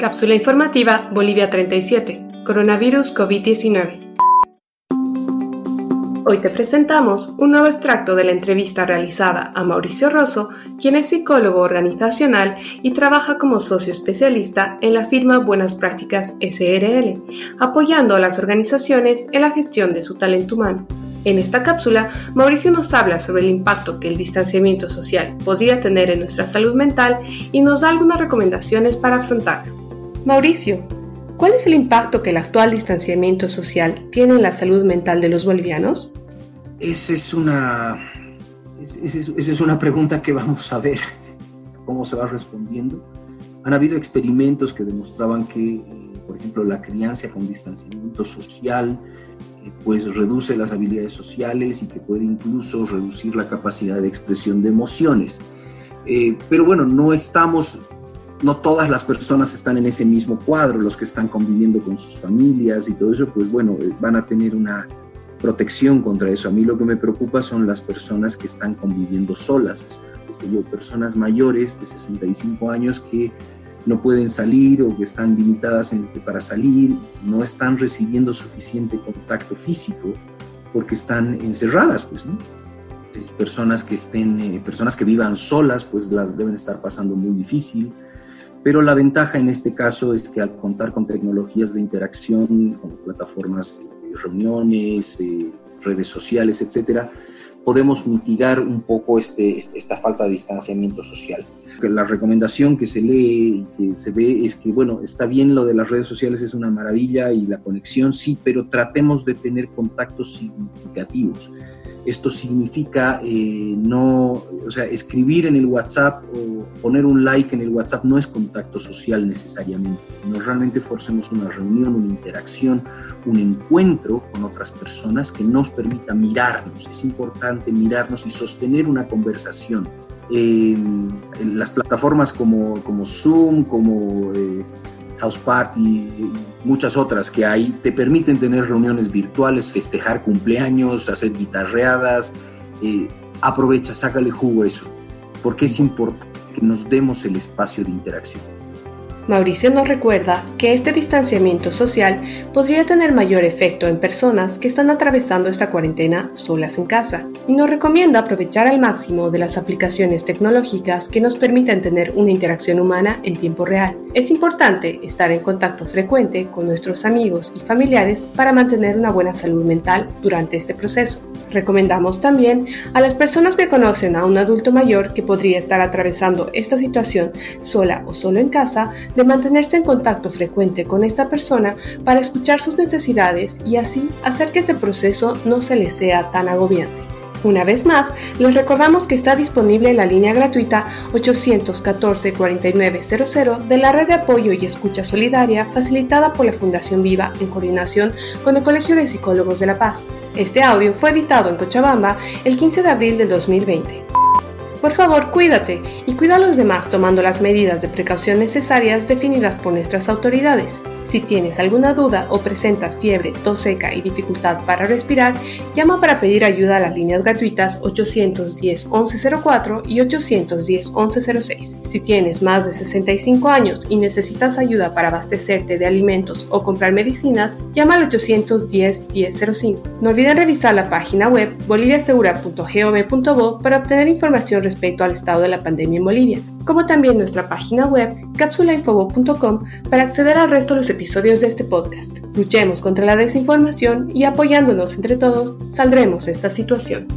Cápsula informativa Bolivia 37. Coronavirus COVID-19. Hoy te presentamos un nuevo extracto de la entrevista realizada a Mauricio Rosso, quien es psicólogo organizacional y trabaja como socio especialista en la firma Buenas Prácticas SRL, apoyando a las organizaciones en la gestión de su talento humano. En esta cápsula, Mauricio nos habla sobre el impacto que el distanciamiento social podría tener en nuestra salud mental y nos da algunas recomendaciones para afrontarlo. Mauricio, ¿Cuál es el impacto que el actual distanciamiento social tiene en la salud mental de los bolivianos? Esa es una, esa es una pregunta que vamos a ver cómo se va respondiendo. Han habido experimentos que demostraban que, eh, por ejemplo, la crianza con distanciamiento social eh, pues reduce las habilidades sociales y que puede incluso reducir la capacidad de expresión de emociones. Eh, pero bueno, no estamos no todas las personas están en ese mismo cuadro, los que están conviviendo con sus familias y todo eso, pues bueno, eh, van a tener una protección contra eso. A mí lo que me preocupa son las personas que están conviviendo solas, yo, personas mayores de 65 años que no pueden salir o que están limitadas para salir, no están recibiendo suficiente contacto físico porque están encerradas, pues, ¿no? Personas que estén, eh, personas que vivan solas, pues la deben estar pasando muy difícil pero la ventaja en este caso es que al contar con tecnologías de interacción, como plataformas de reuniones, eh, redes sociales, etcétera, podemos mitigar un poco este, este, esta falta de distanciamiento social. La recomendación que se lee y que se ve es que, bueno, está bien lo de las redes sociales, es una maravilla y la conexión sí, pero tratemos de tener contactos significativos. Esto significa eh, no, o sea, escribir en el WhatsApp o poner un like en el WhatsApp no es contacto social necesariamente, sino realmente forcemos una reunión, una interacción, un encuentro con otras personas que nos permita mirarnos. Es importante mirarnos y sostener una conversación. en las plataformas como, como Zoom, como eh, House Party y muchas otras que hay, te permiten tener reuniones virtuales, festejar cumpleaños, hacer guitarreadas. Eh, aprovecha, sácale jugo a eso, porque es importante que nos demos el espacio de interacción. Mauricio nos recuerda que este distanciamiento social podría tener mayor efecto en personas que están atravesando esta cuarentena solas en casa y nos recomienda aprovechar al máximo de las aplicaciones tecnológicas que nos permiten tener una interacción humana en tiempo real. Es importante estar en contacto frecuente con nuestros amigos y familiares para mantener una buena salud mental durante este proceso. Recomendamos también a las personas que conocen a un adulto mayor que podría estar atravesando esta situación sola o solo en casa de mantenerse en contacto frecuente con esta persona para escuchar sus necesidades y así hacer que este proceso no se le sea tan agobiante. Una vez más, les recordamos que está disponible la línea gratuita 814-4900 de la red de apoyo y escucha solidaria facilitada por la Fundación Viva en coordinación con el Colegio de Psicólogos de La Paz. Este audio fue editado en Cochabamba el 15 de abril de 2020. Por favor, cuídate y cuida a los demás tomando las medidas de precaución necesarias definidas por nuestras autoridades. Si tienes alguna duda o presentas fiebre, tos seca y dificultad para respirar, llama para pedir ayuda a las líneas gratuitas 810-1104 y 810-1106. Si tienes más de 65 años y necesitas ayuda para abastecerte de alimentos o comprar medicinas, llama al 810-1005. No olviden revisar la página web boliviasegura.gov.bo para obtener información respecto al estado de la pandemia en Bolivia, como también nuestra página web cápsulainfobo.com para acceder al resto de los episodios de este podcast. Luchemos contra la desinformación y apoyándonos entre todos, saldremos de esta situación.